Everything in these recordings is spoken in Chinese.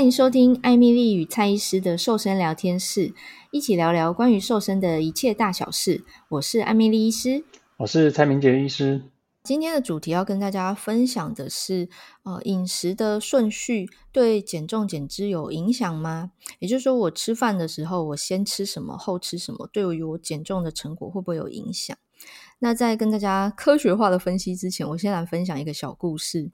欢迎收听艾米丽与蔡医师的瘦身聊天室，一起聊聊关于瘦身的一切大小事。我是艾米丽医师，我是蔡明杰医师。今天的主题要跟大家分享的是，呃，饮食的顺序对减重减脂有影响吗？也就是说，我吃饭的时候，我先吃什么，后吃什么，对于我减重的成果会不会有影响？那在跟大家科学化的分析之前，我先来分享一个小故事。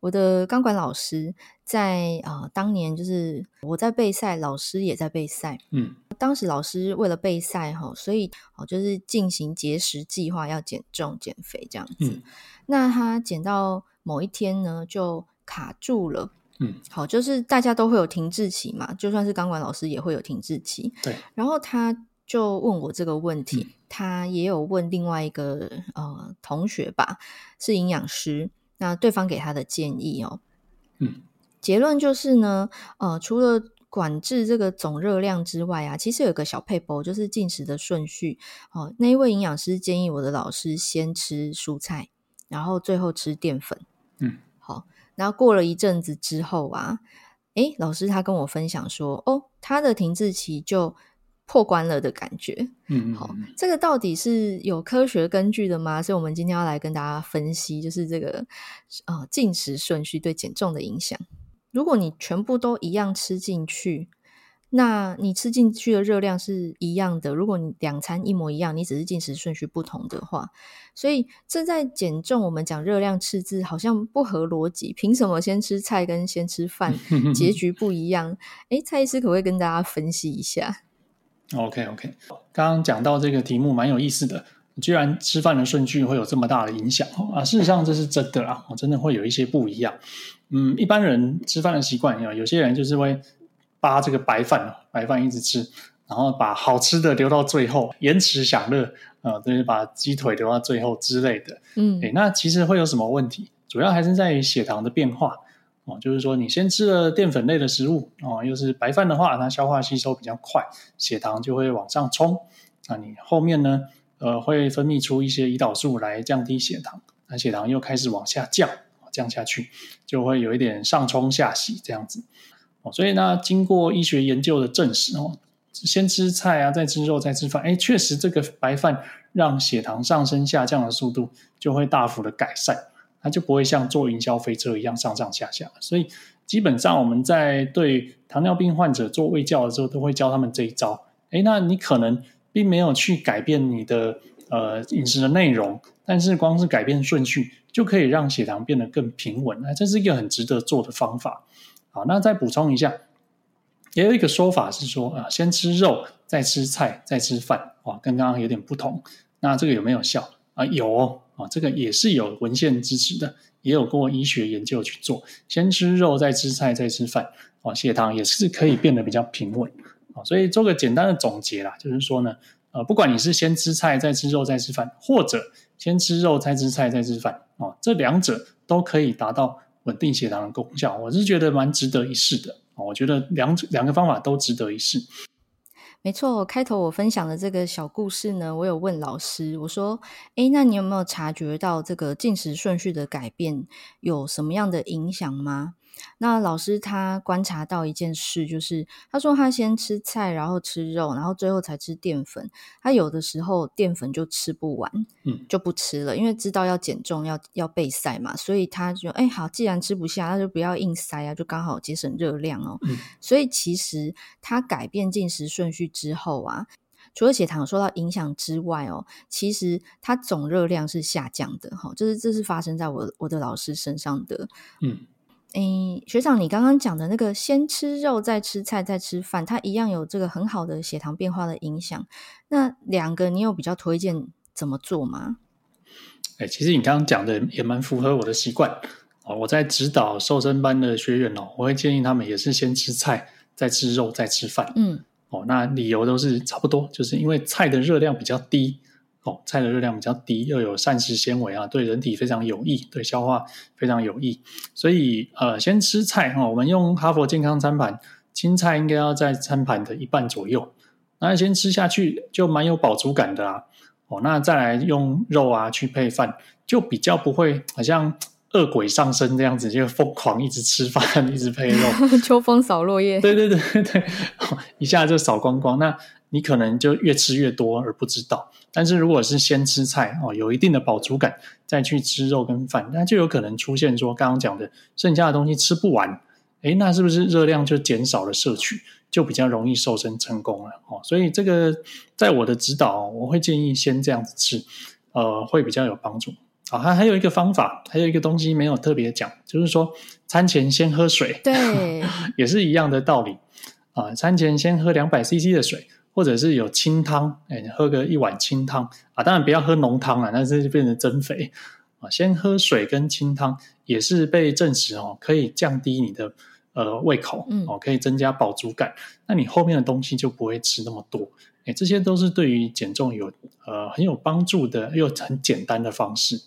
我的钢管老师在啊、呃，当年就是我在备赛，老师也在备赛。嗯，当时老师为了备赛哈，所以哦，就是进行节食计划，要减重减肥这样子。嗯，那他减到某一天呢，就卡住了。嗯，好，就是大家都会有停滞期嘛，就算是钢管老师也会有停滞期。对，然后他就问我这个问题，嗯、他也有问另外一个呃同学吧，是营养师。那对方给他的建议哦，嗯，结论就是呢，呃，除了管制这个总热量之外啊，其实有个小撇步，就是进食的顺序哦。那一位营养师建议我的老师先吃蔬菜，然后最后吃淀粉，嗯，好。然后过了一阵子之后啊，诶，老师他跟我分享说，哦，他的停滞期就破关了的感觉，嗯，好，这个到底是有科学根据的吗？所以，我们今天要来跟大家分析，就是这个呃进食顺序对减重的影响。如果你全部都一样吃进去，那你吃进去的热量是一样的。如果你两餐一模一样，你只是进食顺序不同的话，所以这在减重我们讲热量赤字好像不合逻辑。凭什么先吃菜跟先吃饭结局不一样？诶，蔡医师可不可以跟大家分析一下？OK OK，刚刚讲到这个题目蛮有意思的，居然吃饭的顺序会有这么大的影响啊！事实上这是真的啦，真的会有一些不一样。嗯，一般人吃饭的习惯，有有些人就是会扒这个白饭，白饭一直吃，然后把好吃的留到最后，延迟享乐啊，就是把鸡腿留到最后之类的。嗯，诶，那其实会有什么问题？主要还是在于血糖的变化。哦，就是说你先吃了淀粉类的食物，哦，又是白饭的话，它消化吸收比较快，血糖就会往上冲。那你后面呢，呃，会分泌出一些胰岛素来降低血糖，那血糖又开始往下降，降下去就会有一点上冲下洗这样子。哦，所以呢，经过医学研究的证实，哦，先吃菜啊，再吃肉，再吃饭，哎，确实这个白饭让血糖上升下降的速度就会大幅的改善。它就不会像坐云霄飞车一样上上下下，所以基本上我们在对糖尿病患者做胃教的时候，都会教他们这一招。诶，那你可能并没有去改变你的呃饮食的内容，但是光是改变顺序，就可以让血糖变得更平稳。那这是一个很值得做的方法。好，那再补充一下，也有一个说法是说啊，先吃肉，再吃菜，再吃饭，哇，跟刚刚有点不同。那这个有没有效啊？有。啊，这个也是有文献支持的，也有过医学研究去做。先吃肉，再吃菜，再吃饭，哦，血糖也是可以变得比较平稳。啊，所以做个简单的总结啦，就是说呢，呃，不管你是先吃菜，再吃肉，再吃饭，或者先吃肉，再吃菜，再吃饭，啊，这两者都可以达到稳定血糖的功效。我是觉得蛮值得一试的。我觉得两两个方法都值得一试。没错，开头我分享的这个小故事呢，我有问老师，我说：“诶，那你有没有察觉到这个进食顺序的改变有什么样的影响吗？”那老师他观察到一件事，就是他说他先吃菜，然后吃肉，然后最后才吃淀粉。他有的时候淀粉就吃不完，嗯，就不吃了，因为知道要减重要要备赛嘛，所以他就哎好，既然吃不下，那就不要硬塞啊，就刚好节省热量哦。嗯，所以其实他改变进食顺序之后啊，除了血糖受到影响之外哦，其实他总热量是下降的哈，就是这是发生在我我的老师身上的，嗯。诶，学长，你刚刚讲的那个先吃肉再吃菜再吃饭，它一样有这个很好的血糖变化的影响。那两个你有比较推荐怎么做吗？诶，其实你刚刚讲的也蛮符合我的习惯哦。我在指导瘦身班的学员哦，我会建议他们也是先吃菜，再吃肉，再吃饭。嗯，哦，那理由都是差不多，就是因为菜的热量比较低。哦，菜的热量比较低，又有膳食纤维啊，对人体非常有益，对消化非常有益。所以，呃，先吃菜哦。我们用哈佛健康餐盘，青菜应该要在餐盘的一半左右。那先吃下去就蛮有饱足感的啦。哦，那再来用肉啊去配饭，就比较不会好像恶鬼上身这样子，就疯狂一直吃饭，一直配肉，秋风扫落叶。对对对对，一下就扫光光。那你可能就越吃越多而不知道。但是如果是先吃菜哦，有一定的饱足感，再去吃肉跟饭，那就有可能出现说刚刚讲的剩下的东西吃不完。诶，那是不是热量就减少了摄取，就比较容易瘦身成功了哦？所以这个在我的指导，我会建议先这样子吃，呃，会比较有帮助。啊，还还有一个方法，还有一个东西没有特别讲，就是说餐前先喝水，对，也是一样的道理啊。餐前先喝两百 CC 的水，或者是有清汤，哎，喝个一碗清汤啊，当然不要喝浓汤啊，那这就变成增肥啊。先喝水跟清汤也是被证实哦，可以降低你的呃胃口，嗯，哦，可以增加饱足感，那你后面的东西就不会吃那么多。哎，这些都是对于减重有呃很有帮助的又很简单的方式。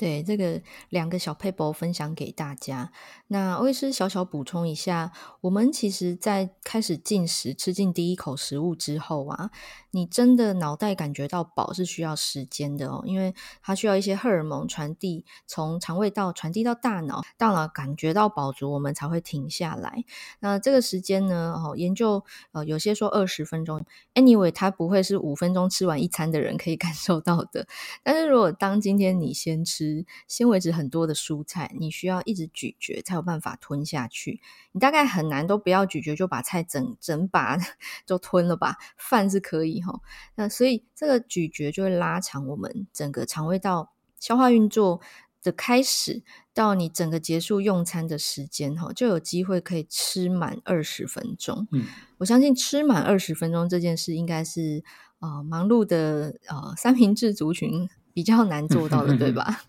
对，这个两个小撇步分享给大家。那欧医师小小补充一下，我们其实在开始进食、吃进第一口食物之后啊，你真的脑袋感觉到饱是需要时间的哦，因为它需要一些荷尔蒙传递，从肠胃道传递到大脑，大脑感觉到饱足，我们才会停下来。那这个时间呢，哦，研究呃有些说二十分钟，anyway，它不会是五分钟吃完一餐的人可以感受到的。但是如果当今天你先吃，纤维质很多的蔬菜，你需要一直咀嚼才有办法吞下去。你大概很难都不要咀嚼就把菜整整把 都吞了吧？饭是可以哈。那所以这个咀嚼就会拉长我们整个肠胃道消化运作的开始到你整个结束用餐的时间哈，就有机会可以吃满二十分钟。嗯，我相信吃满二十分钟这件事应该是呃忙碌的呃三明治族群比较难做到的，对吧？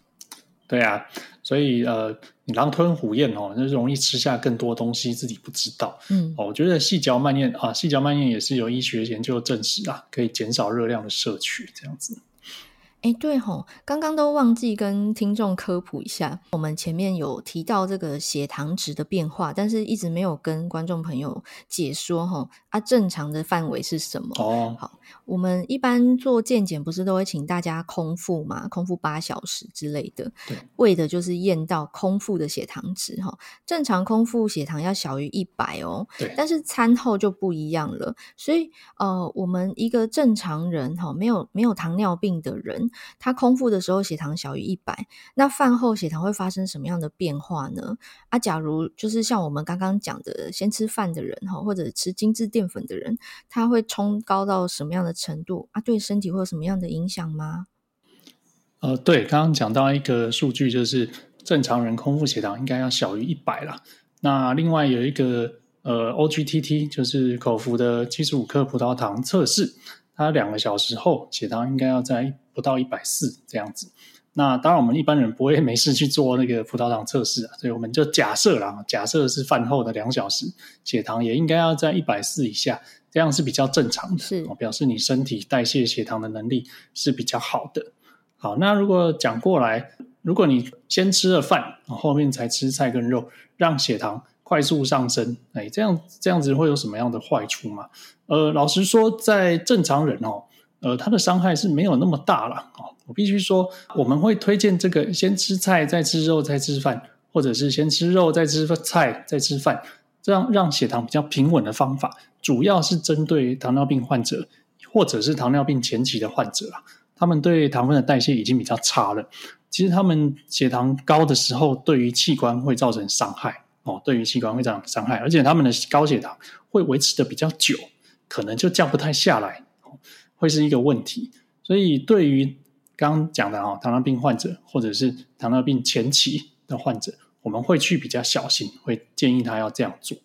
对啊，所以呃，你狼吞虎咽哦，就容易吃下更多东西，自己不知道。嗯，哦，我觉得细嚼慢咽啊，细嚼慢咽也是有医学研究证实啊，可以减少热量的摄取，这样子。哎，对吼，刚刚都忘记跟听众科普一下，我们前面有提到这个血糖值的变化，但是一直没有跟观众朋友解说吼，啊，正常的范围是什么？哦，好，我们一般做健检不是都会请大家空腹嘛，空腹八小时之类的，对，为的就是验到空腹的血糖值哈，正常空腹血糖要小于一百哦，对，但是餐后就不一样了，所以呃，我们一个正常人哈，没有没有糖尿病的人。他空腹的时候血糖小于一百，那饭后血糖会发生什么样的变化呢？啊，假如就是像我们刚刚讲的，先吃饭的人哈，或者吃精致淀粉的人，他会冲高到什么样的程度啊？对身体会有什么样的影响吗？呃，对，刚刚讲到一个数据，就是正常人空腹血糖应该要小于一百啦。那另外有一个呃 OGTT，就是口服的七十五克葡萄糖测试。它两个小时后血糖应该要在不到一百四这样子。那当然，我们一般人不会没事去做那个葡萄糖测试啊，所以我们就假设啦，假设是饭后的两小时，血糖也应该要在一百四以下，这样是比较正常的，是表示你身体代谢血糖的能力是比较好的。好，那如果讲过来，如果你先吃了饭，后面才吃菜跟肉，让血糖快速上升，哎，这样这样子会有什么样的坏处吗？呃，老实说，在正常人哦，呃，它的伤害是没有那么大了哦。我必须说，我们会推荐这个先吃菜再吃肉再吃饭，或者是先吃肉再吃菜再吃饭，这样让血糖比较平稳的方法，主要是针对糖尿病患者或者是糖尿病前期的患者啊，他们对糖分的代谢已经比较差了。其实他们血糖高的时候，对于器官会造成伤害。哦，对于器官会造成伤害，而且他们的高血糖会维持的比较久，可能就降不太下来，会是一个问题。所以，对于刚刚讲的啊，糖尿病患者或者是糖尿病前期的患者，我们会去比较小心，会建议他要这样做。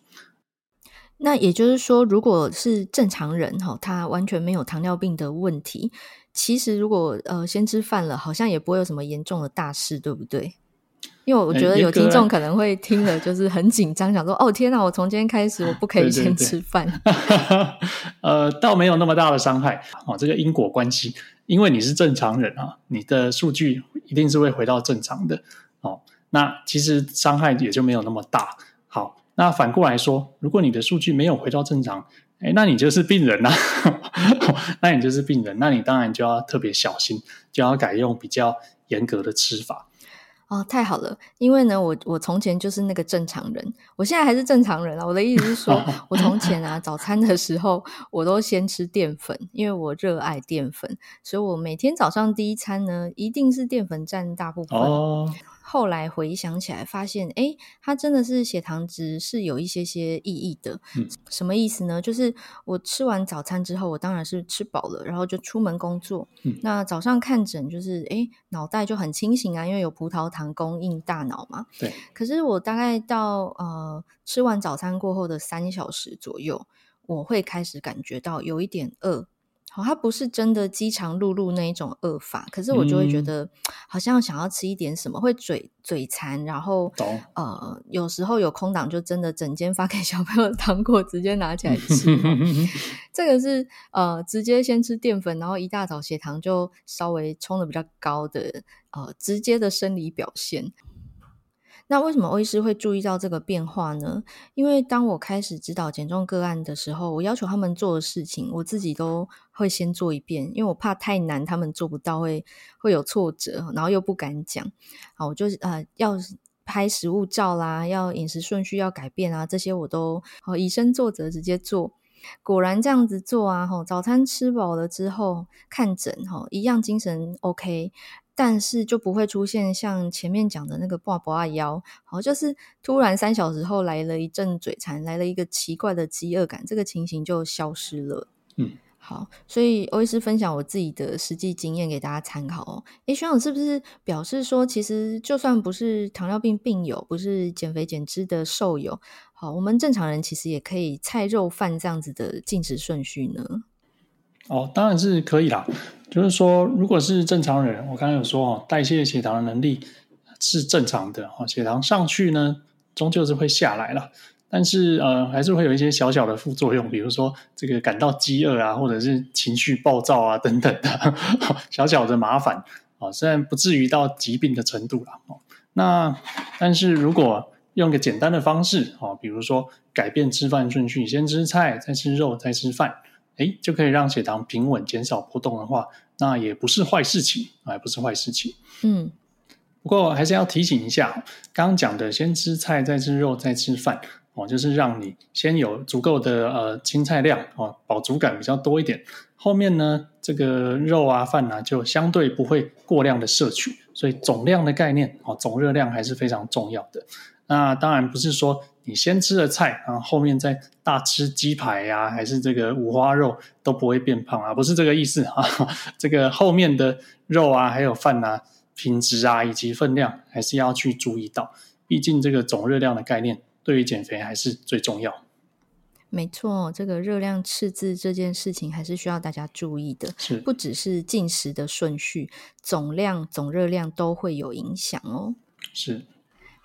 那也就是说，如果是正常人哈，他完全没有糖尿病的问题，其实如果呃先吃饭了，好像也不会有什么严重的大事，对不对？因为我觉得有听众可能会听了就是很紧张，想说：“哦天哪，我从今天开始我不可以先吃饭。对对对”呃，倒没有那么大的伤害哦，这个因果关系，因为你是正常人啊，你的数据一定是会回到正常的哦。那其实伤害也就没有那么大。好，那反过来说，如果你的数据没有回到正常，哎，那你就是病人呐、啊，那你就是病人，那你当然就要特别小心，就要改用比较严格的吃法。哦，太好了，因为呢，我我从前就是那个正常人，我现在还是正常人啊。我的意思是说，我从前啊，早餐的时候我都先吃淀粉，因为我热爱淀粉，所以我每天早上第一餐呢，一定是淀粉占大部分。哦。后来回想起来，发现诶，它真的是血糖值是有一些些意义的。嗯，什么意思呢？就是我吃完早餐之后，我当然是吃饱了，然后就出门工作。嗯，那早上看诊就是诶，脑袋就很清醒啊，因为有葡萄糖供应大脑嘛。对。可是我大概到呃吃完早餐过后的三小时左右，我会开始感觉到有一点饿。好，它不是真的饥肠辘辘那一种饿法，可是我就会觉得好像想要吃一点什么，嗯、会嘴嘴馋，然后呃，有时候有空档就真的整间发给小朋友的糖果直接拿起来吃。这个是呃，直接先吃淀粉，然后一大早血糖就稍微冲的比较高的呃，直接的生理表现。那为什么欧医师会注意到这个变化呢？因为当我开始指导减重个案的时候，我要求他们做的事情，我自己都会先做一遍，因为我怕太难，他们做不到会会有挫折，然后又不敢讲。好，我就呃要拍食物照啦，要饮食顺序要改变啊，这些我都好以身作则，直接做。果然这样子做啊，吼，早餐吃饱了之后看诊，吼，一样精神 OK。但是就不会出现像前面讲的那个挂脖啊腰，好，就是突然三小时后来了一阵嘴馋，来了一个奇怪的饥饿感，这个情形就消失了。嗯，好，所以欧医师分享我自己的实际经验给大家参考哦。诶，学长是不是表示说，其实就算不是糖尿病病友，不是减肥减脂的瘦友，好，我们正常人其实也可以菜肉饭这样子的进食顺序呢？哦，当然是可以啦。就是说，如果是正常人，我刚刚有说哦，代谢血糖的能力是正常的哦，血糖上去呢，终究是会下来了。但是呃，还是会有一些小小的副作用，比如说这个感到饥饿啊，或者是情绪暴躁啊等等的 小小的麻烦啊。虽然不至于到疾病的程度了哦。那但是如果用个简单的方式哦，比如说改变吃饭顺序，先吃菜，再吃肉，再吃饭。哎，就可以让血糖平稳，减少波动的话，那也不是坏事情，哎，不是坏事情。嗯，不过还是要提醒一下，刚刚讲的先吃菜，再吃肉，再吃饭，哦，就是让你先有足够的呃青菜量，哦，饱足感比较多一点。后面呢，这个肉啊饭啊，就相对不会过量的摄取，所以总量的概念，哦，总热量还是非常重要的。那当然不是说。你先吃了菜，然后面再大吃鸡排呀、还是这个五花肉都不会变胖啊？不是这个意思啊。这个后面的肉啊，还有饭啊，品质啊以及分量，还是要去注意到。毕竟这个总热量的概念，对于减肥还是最重要。没错，这个热量赤字这件事情还是需要大家注意的。是，不只是进食的顺序，总量、总热量都会有影响哦。是。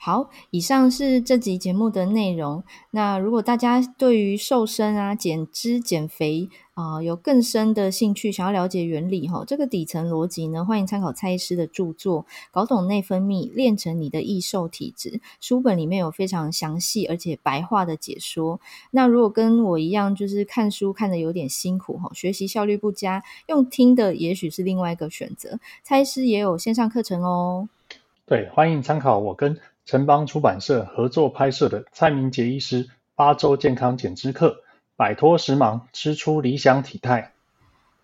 好，以上是这集节目的内容。那如果大家对于瘦身啊、减脂、减肥啊、有更深的兴趣，想要了解原理哈，这个底层逻辑呢，欢迎参考蔡医师的著作《搞懂内分泌，练成你的易瘦体质》书本里面有非常详细而且白话的解说。那如果跟我一样，就是看书看得有点辛苦哈，学习效率不佳，用听的也许是另外一个选择。蔡医师也有线上课程哦。对，欢迎参考我跟城邦出版社合作拍摄的蔡明杰医师八周健康减脂课，摆脱时髦，吃出理想体态。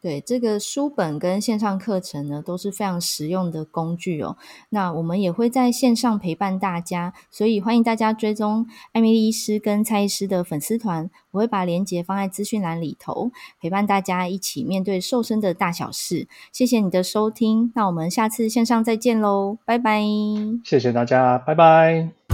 对，这个书本跟线上课程呢，都是非常实用的工具哦。那我们也会在线上陪伴大家，所以欢迎大家追踪艾米丽医师跟蔡医师的粉丝团，我会把链接放在资讯栏里头，陪伴大家一起面对瘦身的大小事。谢谢你的收听，那我们下次线上再见喽，拜拜。谢谢大家，拜拜。